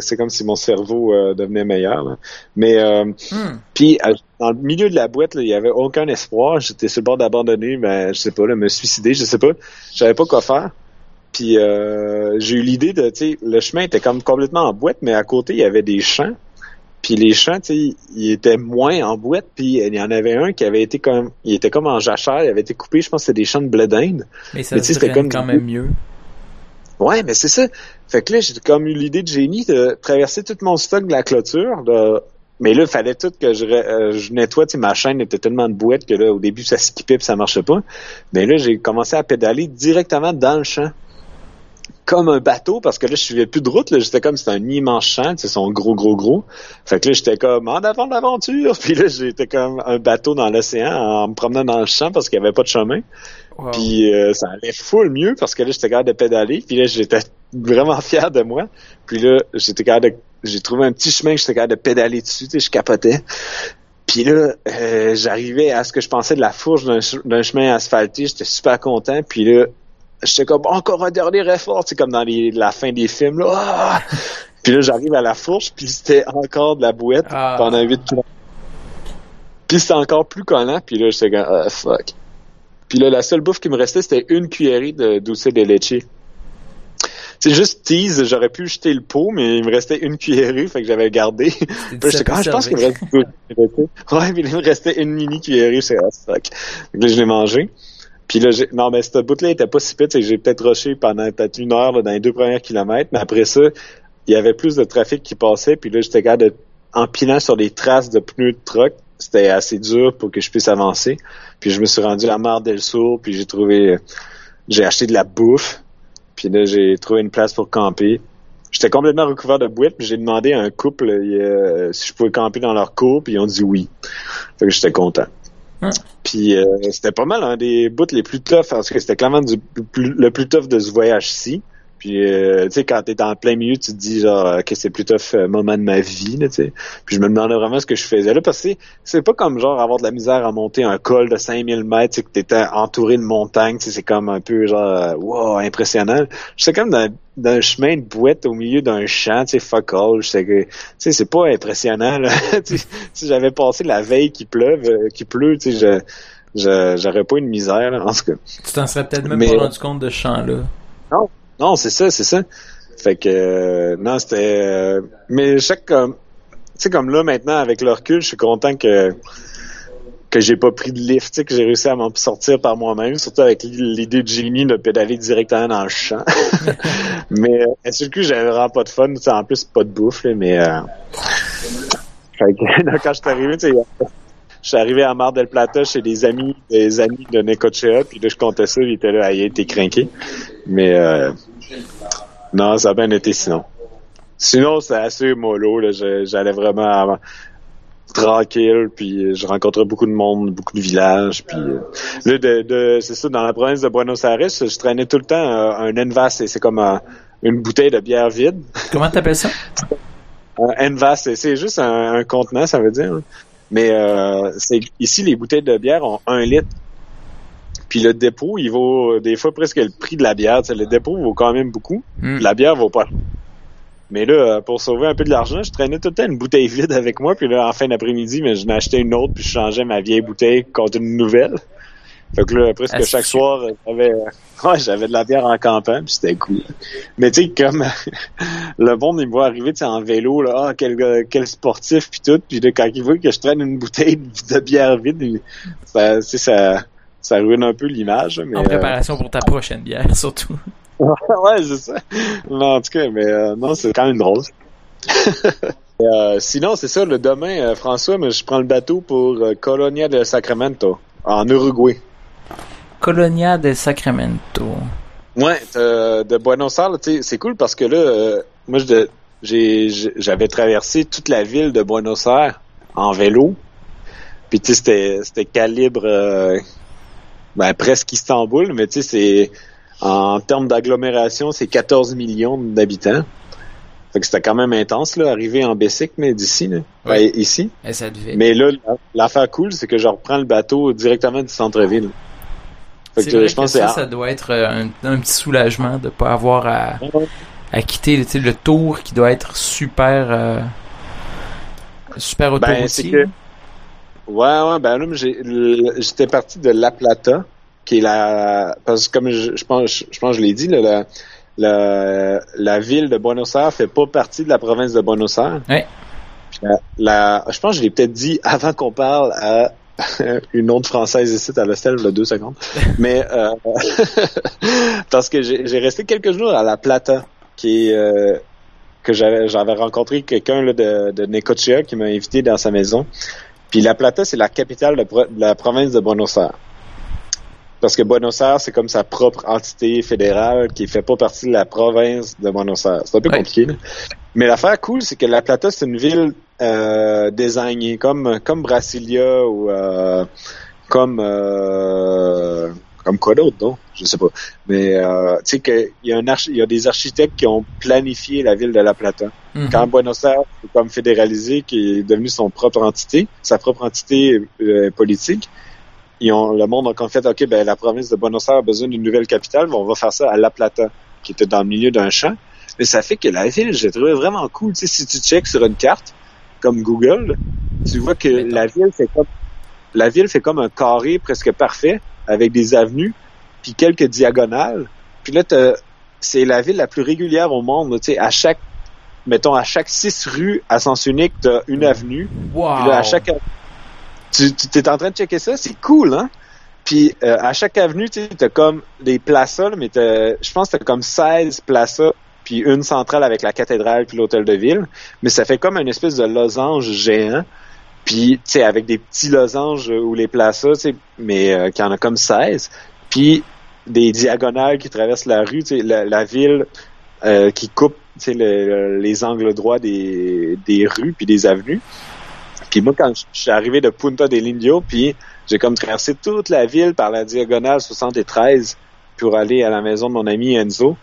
c'est comme si mon cerveau euh, devenait meilleur. Mais euh, hmm. puis dans le milieu de la boîte, il y avait aucun espoir. J'étais sur le bord d'abandonner, mais je sais pas, là, me suicider, je sais pas. Je savais pas quoi faire. Puis euh, j'ai eu l'idée de, tu sais, le chemin était comme complètement en boîte, mais à côté, il y avait des champs. Puis les champs, tu sais, ils étaient moins en boîte. Puis il y en avait un qui avait été comme, il était comme en jachère, il avait été coupé. Je pense que c'était des champs de blé d'Inde. Mais ça c'était comme quand même mieux. Ouais, mais c'est ça. Fait que là, j'ai comme eu l'idée de génie de traverser tout mon stock de la clôture. De... Mais là, il fallait tout que je, euh, je nettoie. Ma chaîne était tellement de boîte que là, au début, ça skippait puis ça marchait pas. Mais là, j'ai commencé à pédaler directement dans le champ comme un bateau parce que là je suivais plus de route là. J'étais comme c'était un immense champ c'est son gros gros gros. Fait que là j'étais comme en avant de l'aventure. Puis là j'étais comme un bateau dans l'océan en me promenant dans le champ parce qu'il y avait pas de chemin. Puis euh, ça allait full mieux parce que là j'étais capable de pédaler. Puis là j'étais vraiment fier de moi. Puis là j'étais capable de j'ai trouvé un petit chemin que j'étais capable de pédaler dessus tu sais je capotais. Puis là, euh, j'arrivais à ce que je pensais de la fourche d'un chemin asphalté. J'étais super content. Puis là, j'étais comme encore un dernier effort, c'est comme dans la fin des films là. Ah! Puis là j'arrive à la fourche, puis c'était encore de la bouette ah. pendant 8 km. Puis c'était encore plus collant, puis là j'étais comme ah fuck. Puis là la seule bouffe qui me restait c'était une cuillerée de douce de leche. C'est juste tease, j'aurais pu jeter le pot, mais il me restait une cuillerée, fait que j'avais gardé. puis j'étais comme, ah, je pense qu'il me reste Ouais, mais il me restait une mini cuillerée, c'est ah, fuck. Donc là, je l'ai mangé. Puis là, non, mais cette bout-là était pas si pite, j'ai peut-être rushé pendant peut-être une heure dans les deux premiers kilomètres, mais après ça, il y avait plus de trafic qui passait, puis là, j'étais capable de, sur des traces de pneus de truck, c'était assez dur pour que je puisse avancer. Puis je me suis rendu à Mar del Sur, puis j'ai trouvé, j'ai acheté de la bouffe, puis là, j'ai trouvé une place pour camper. J'étais complètement recouvert de boîtes, puis j'ai demandé à un couple euh, si je pouvais camper dans leur cour, puis ils ont dit oui. Fait que j'étais content. Hein? Puis euh, c'était pas mal un des bouts les plus toughs parce que c'était clairement du, le plus tough de ce voyage-ci. Puis, euh, tu sais, quand t'es dans plein milieu, tu te dis, genre, que c'est plus tough euh, moment de ma vie, tu sais. Puis je me demandais vraiment ce que je faisais là, parce que c'est pas comme, genre, avoir de la misère à monter un col de 5000 mètres, tu sais, que t'étais entouré de montagnes, tu sais, c'est comme un peu, genre, euh, wow, impressionnant. J'étais comme dans, un chemin de boîte au milieu d'un champ, tu sais, fuck all. Je sais que, tu sais, c'est pas impressionnant, là. si j'avais passé la veille qui pleuve, qui pleut, tu sais, je, j'aurais pas une misère, là, en tout cas. Tu t'en serais peut-être même pas rendu compte de ce champ-là. Non. Non, c'est ça, c'est ça. Fait que euh, non, c'était. Euh, mais chaque comme, tu sais comme là maintenant avec le recul, je suis content que que j'ai pas pris de lift, tu sais, que j'ai réussi à m'en sortir par moi-même, surtout avec l'idée de Jimmy de pédaler directement dans le champ. mais euh, sur le coup, j'avais vraiment pas de fun, en plus pas de bouffe, mais euh... fait que, quand je suis arrivé, tu sais, je suis arrivé à Mar del Plata chez des amis, des amis de Necochea, puis là je comptais ça, il était là, il était craqué. Mais euh, non, ça a bien été sinon. Sinon, c'est assez mollo. J'allais vraiment tranquille, puis je rencontrais beaucoup de monde, beaucoup de villages. Puis euh, là, de, c'est ça, dans la province de Buenos Aires, je traînais tout le temps euh, un Envas, c'est comme une bouteille de bière vide. Comment t'appelles ça? un Envas, c'est juste un, contenant, ça veut dire. Mais c'est ici, les bouteilles de bière ont un litre. Puis le dépôt, il vaut euh, des fois presque le prix de la bière. le dépôt vaut quand même beaucoup. Hmm. La bière vaut pas. Mais là, euh, pour sauver un peu de l'argent, je traînais tout le temps une bouteille vide avec moi. Puis là, en fin d'après-midi, mais je m'achetais une autre, puis je changeais ma vieille bouteille contre une nouvelle. Fait que là, presque chaque soir, j'avais, ouais, j'avais de la bière en campagne, puis c'était cool. Mais tu sais, comme le monde, il me voit arriver en vélo, là, ah, quel, quel sportif, puis tout. Puis là, quand il voit que je traîne une bouteille de bière vide, ça, ça, ça ruine un peu l'image. en préparation pour ta prochaine bière, surtout. ouais, c'est ça. Non, en tout cas, mais euh, non, c'est quand même drôle. Euh, sinon, c'est ça, le demain, euh, François, mais je prends le bateau pour euh, Colonia del Sacramento, en Uruguay. Colonia del Sacramento. Ouais, euh, de Buenos Aires, c'est cool parce que là, euh, moi, j'avais traversé toute la ville de Buenos Aires en vélo. Puis tu sais, c'était, calibre euh, ben, presque Istanbul, mais tu sais, c'est en termes d'agglomération, c'est 14 millions d'habitants. Fait que c'était quand même intense, là, arriver en Bessic, mais d'ici, là. Ben, Oui. ici. Et ça devait. Mais là, la- l'affaire cool, c'est que je reprends le bateau directement du centre-ville. C'est vrai je pense que ça, ça doit être euh, un, un petit soulagement de pas avoir à, à quitter le tour qui doit être super euh, super Ben, autoroutier. c'est que- Ouais, ouais, ben là, j'étais parti de La Plata, qui est la... Parce que comme je, je pense, je pense que je l'ai dit, là, la, la, la ville de Buenos Aires fait pas partie de la province de Buenos Aires. Ouais. La, la- je pense que je l'ai peut-être dit avant qu'on parle à une autre française ici à l'hostel, a deux secondes. Mais euh, parce que j'ai resté quelques jours à La Plata, qui euh, que j'avais rencontré quelqu'un de, de Necochea qui m'a invité dans sa maison. Puis La Plata, c'est la capitale de la province de Buenos Aires. Parce que Buenos Aires, c'est comme sa propre entité fédérale qui fait pas partie de la province de Buenos Aires. C'est un peu Ouais. compliqué. là. Mais l'affaire cool, c'est que La Plata, c'est une ville euh, désignée comme comme Brasilia ou euh, comme euh, comme quoi d'autre, non? Je sais pas. Mais euh, tu sais qu'il y a un archi- il y a des architectes qui ont planifié la ville de La Plata Mhm. quand Buenos Aires est comme fédéralisé, qui est devenu son propre entité, sa propre entité euh, politique, ils ont, le monde a fait, OK, ben, la province de Buenos Aires a besoin d'une nouvelle capitale, mais on va faire ça à La Plata, qui était dans le milieu d'un champ. Mais ça fait que la ville, j'ai trouvé vraiment cool. Tu sais, si tu checks sur une carte, comme Google, tu vois que Mettons. la ville fait comme, la ville fait comme un carré presque parfait, avec des avenues, puis quelques diagonales. Puis là, c'est la ville la plus régulière au monde. Tu sais, à chaque mettons, à chaque six rues à sens unique, t'as une avenue. Wow. Puis là, à chaque tu, tu t'es en train de checker ça, c'est cool, hein? Puis euh, à chaque avenue, tu t'as comme des plaças, là, mais je pense que t'as comme 16 plaças, puis une centrale avec la cathédrale puis l'hôtel de ville. Mais ça fait comme une espèce de losange géant. Puis, tu sais, avec des petits losanges où les plaças, tu sais, mais euh, qui en a comme 16. Puis des diagonales qui traversent la rue, tu la, la ville euh, qui coupe tu les angles droits des, des rues puis des avenues. Puis moi, quand je suis arrivé de Punta del Indio, puis j'ai comme traversé toute la ville par la diagonale 73 pour aller à la maison de mon ami Enzo.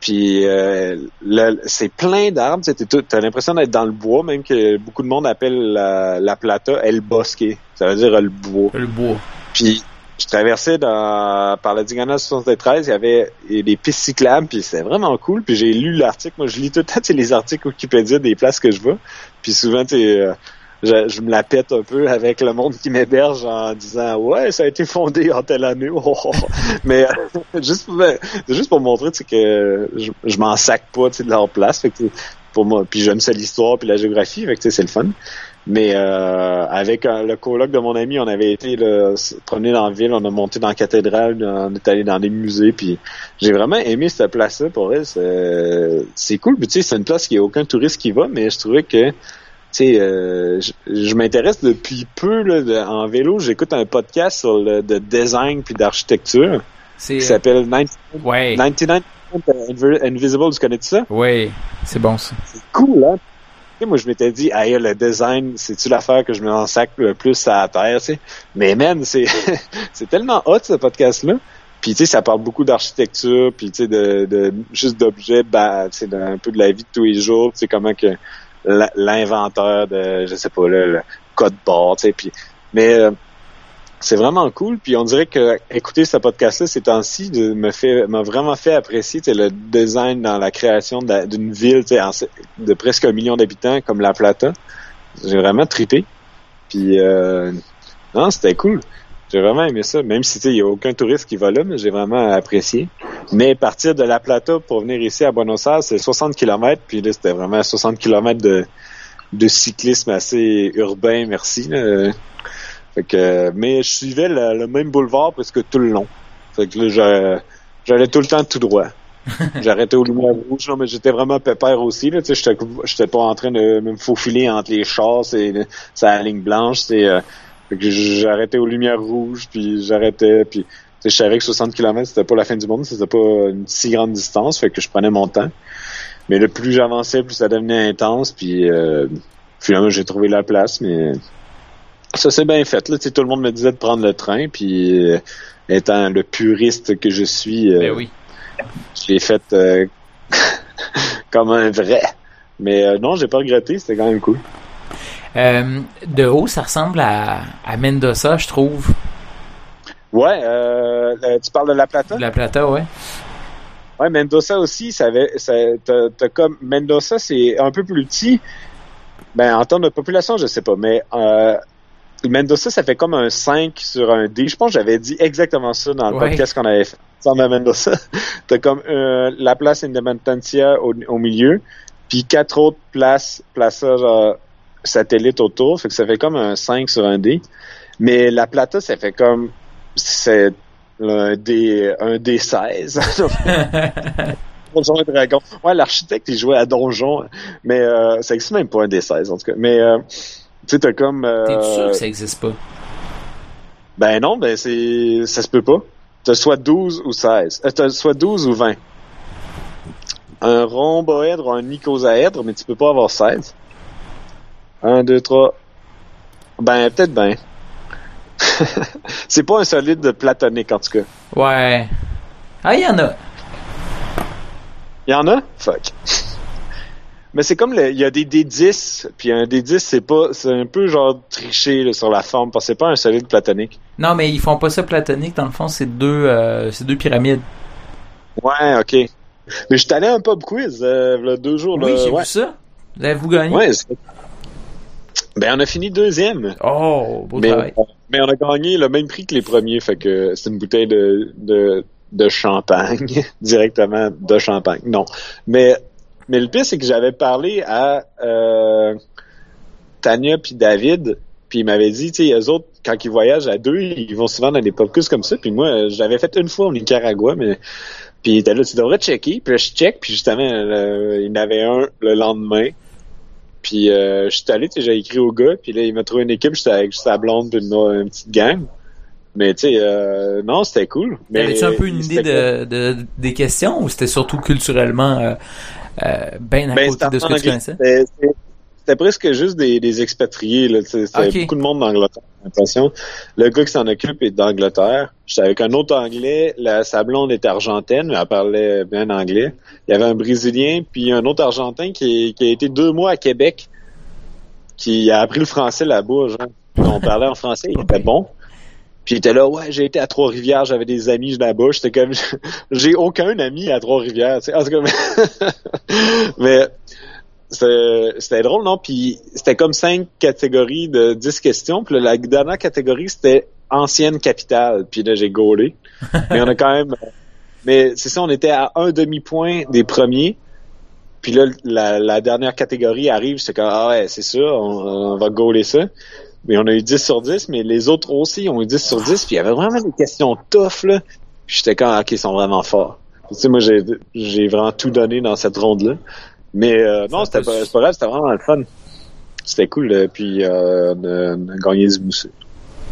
Puis euh, c'est plein d'arbres. Tu t'as l'impression d'être dans le bois, même que beaucoup de monde appelle la, la plata El Bosque. Ça veut dire le bois. Le bois. Puis je traversais dans, par la diagonale 73, il y avait des pistes cyclables, puis c'était vraiment cool. Puis j'ai lu l'article. Moi, je lis tout le temps les articles Wikipédia des places que je vais. Puis souvent, tu euh, je, je me la pète un peu avec le monde qui m'héberge en disant ouais ça a été fondé en telle année. Oh, oh, oh. mais euh, juste pour c'est juste pour montrer que je, je m'en sac pas de leur place. Fait que, pour moi puis j'aime ça l'histoire puis la géographie fait que c'est le fun. Mais euh, avec euh, le coloc de mon ami on avait été là, se promener dans la ville on a monté dans la cathédrale on est allé dans des musées puis j'ai vraiment aimé cette place là pour elle. C'est c'est cool. Puis tu sais c'est une place qui a aucun touriste qui va mais je trouvais que tu sais, euh, je, je m'intéresse depuis peu là, de- en vélo. J'écoute un podcast sur le de design puis d'architecture C'est. qui s'appelle 99 Ouais. 99 Invi- Invisible. Tu connais ça? Ouais. C'est bon ça. C'est cool, hein? Tu sais, moi, je m'étais dit, hey, le design, c'est-tu l'affaire que je me en sac le plus à la terre, tu sais? Mais man, c'est, c'est tellement hot, ce podcast-là. Puis, tu sais, ça parle beaucoup d'architecture, puis, tu sais, de, de, juste d'objets, bah, tu sais, d'un peu de la vie de tous les jours, tu sais, comment que l'inventeur de, je sais pas, là, le code barre, tu sais, puis, mais, euh, c'est vraiment cool. Puis on dirait que écouter ce podcast-là ces temps-ci me fait m'a vraiment fait apprécier le design dans la création d'une ville de presque un million d'habitants comme La Plata. J'ai vraiment trippé. Puis euh, non, c'était cool. J'ai vraiment aimé ça. Même si tu sais, il y a aucun touriste qui va là, mais j'ai vraiment apprécié. Mais partir de La Plata pour venir ici à Buenos Aires, c'est 60 km. Puis là, c'était vraiment 60 km de, de cyclisme assez urbain, merci. là. Fait que, mais je suivais le, le même boulevard presque tout le long. Fait que là, j'allais tout le temps tout droit. J'arrêtais aux lumières rouges, non, mais j'étais vraiment pépère aussi, là, tu sais, j'étais pas en train de me faufiler entre les chars, c'est la ligne blanche, c'est, euh, j'arrêtais aux lumières rouges, puis j'arrêtais, puis, je savais que 60 km, c'était pas la fin du monde, c'était pas une si grande distance, fait que je prenais mon temps. Mais le plus j'avançais, plus ça devenait intense, puis euh, finalement, j'ai trouvé la place, mais ça, c'est bien fait, là, tout le monde me disait de prendre le train, puis... Euh, étant le puriste que je suis, euh, ben oui. je l'ai fait euh, comme un vrai. Mais euh, non, j'ai pas regretté, c'était quand même cool. De haut, ça ressemble à, à Mendoza, je trouve. Ouais, tu parles de La Plata? La Plata, ouais. Ouais, Mendoza aussi, ça avait, ça, comme Mendoza, c'est un peu plus petit. Ben, en termes de population, je sais pas, mais Mendoza, ça fait comme un 5 sur un D. Je pense que j'avais dit exactement ça dans le podcast qu'on avait fait ensemble à Mendoza. T'as comme euh, la place Independencia au, au, milieu, puis quatre autres places, places genre, satellites autour. Fait que ça fait comme un 5 sur un D. Mais la Plata, ça fait comme c'est un D, un D16. Donjon et Dragon. Ouais, l'architecte, il jouait à Donjon, mais euh, ça existe même pas un D16 en tout cas. Mais euh, tu sais, t'as comme. Euh, T'es sûr que ça existe pas? Ben non, ben c'est. Ça se peut pas. T'as soit 12 ou 16. Euh, t'as soit 12 ou 20. Un rhomboèdre ou un icosaèdre, mais tu peux pas avoir 16. 1, 2, 3. Ben, peut-être ben. c'est pas un solide platonique, en tout cas. Ouais. Ah, il y en a. Il y en a? Fuck. Mais c'est comme il y a des D10, puis un D10 c'est pas c'est un peu genre triché sur la forme parce que c'est pas un solide platonique. Non, mais ils font pas ça platonique dans le fond, c'est deux euh, c'est deux pyramides. Ouais, OK. Mais je suis allé à un pub quiz euh, il y a deux jours Oui, j'ai vu ça. Avez-vous gagné? Ouais. Ben on a fini deuxième. Oh, beau mais, travail. Mais on a gagné le même prix que les premiers, fait que c'est une bouteille de, de de champagne directement de champagne. Non. Mais mais le pire, c'est que j'avais parlé à euh, Tania puis David, puis ils m'avaient dit, tu sais, eux autres, quand ils voyagent à deux, ils vont souvent dans des podcasts comme ça. Puis moi, j'avais fait une fois au Nicaragua, mais puis là, tu devrais checker. Puis là, je check, puis justement, il y en avait un le lendemain. Puis euh, je suis allé, tu sais, j'ai écrit au gars, puis là, il m'a trouvé une équipe, j'étais avec juste la blonde puis une, petite gang. Mais tu sais, euh, non, c'était cool. Mais Avais-tu un peu une idée de, de, des questions ou c'était surtout culturellement euh, euh, bien à ben, côté de ce que tu connaissais? C'était presque juste des, des expatriés. C'était beaucoup de monde d'Angleterre, j'ai l'impression. Le gars qui s'en occupe est d'Angleterre. J'étais avec un autre Anglais. La, sa blonde est argentine, mais elle parlait bien anglais. Il y avait un Brésilien, puis un autre Argentin qui, qui a été deux mois à Québec, qui a appris le français là-bas. Genre. On parlait en français, il était bon. Puis il était là, ouais, j'ai été à Trois-Rivières, j'avais des amis là-bas. J'étais comme, j'ai aucun ami à Trois-Rivières. En tout cas, mais c'était drôle, non? Puis c'était comme cinq catégories de dix questions. Puis la dernière catégorie, c'était ancienne capitale. Puis là, j'ai gaulé. mais on a quand même... Mais c'est ça, on était à un demi-point des premiers. Puis là, la, dernière catégorie arrive, c'est comme, ah ouais, c'est ça, on, va gauler ça mais on a eu 10 sur 10, mais les autres aussi ont eu 10 sur 10, puis il y avait vraiment des questions tough, là. Puis j'étais quand, ok, ils sont vraiment forts. tu sais, moi, j'ai vraiment tout donné dans cette ronde-là. Mais euh, non, c'était pas, pas grave, c'était vraiment le fun. C'était cool, puis euh, on, a, gagné du.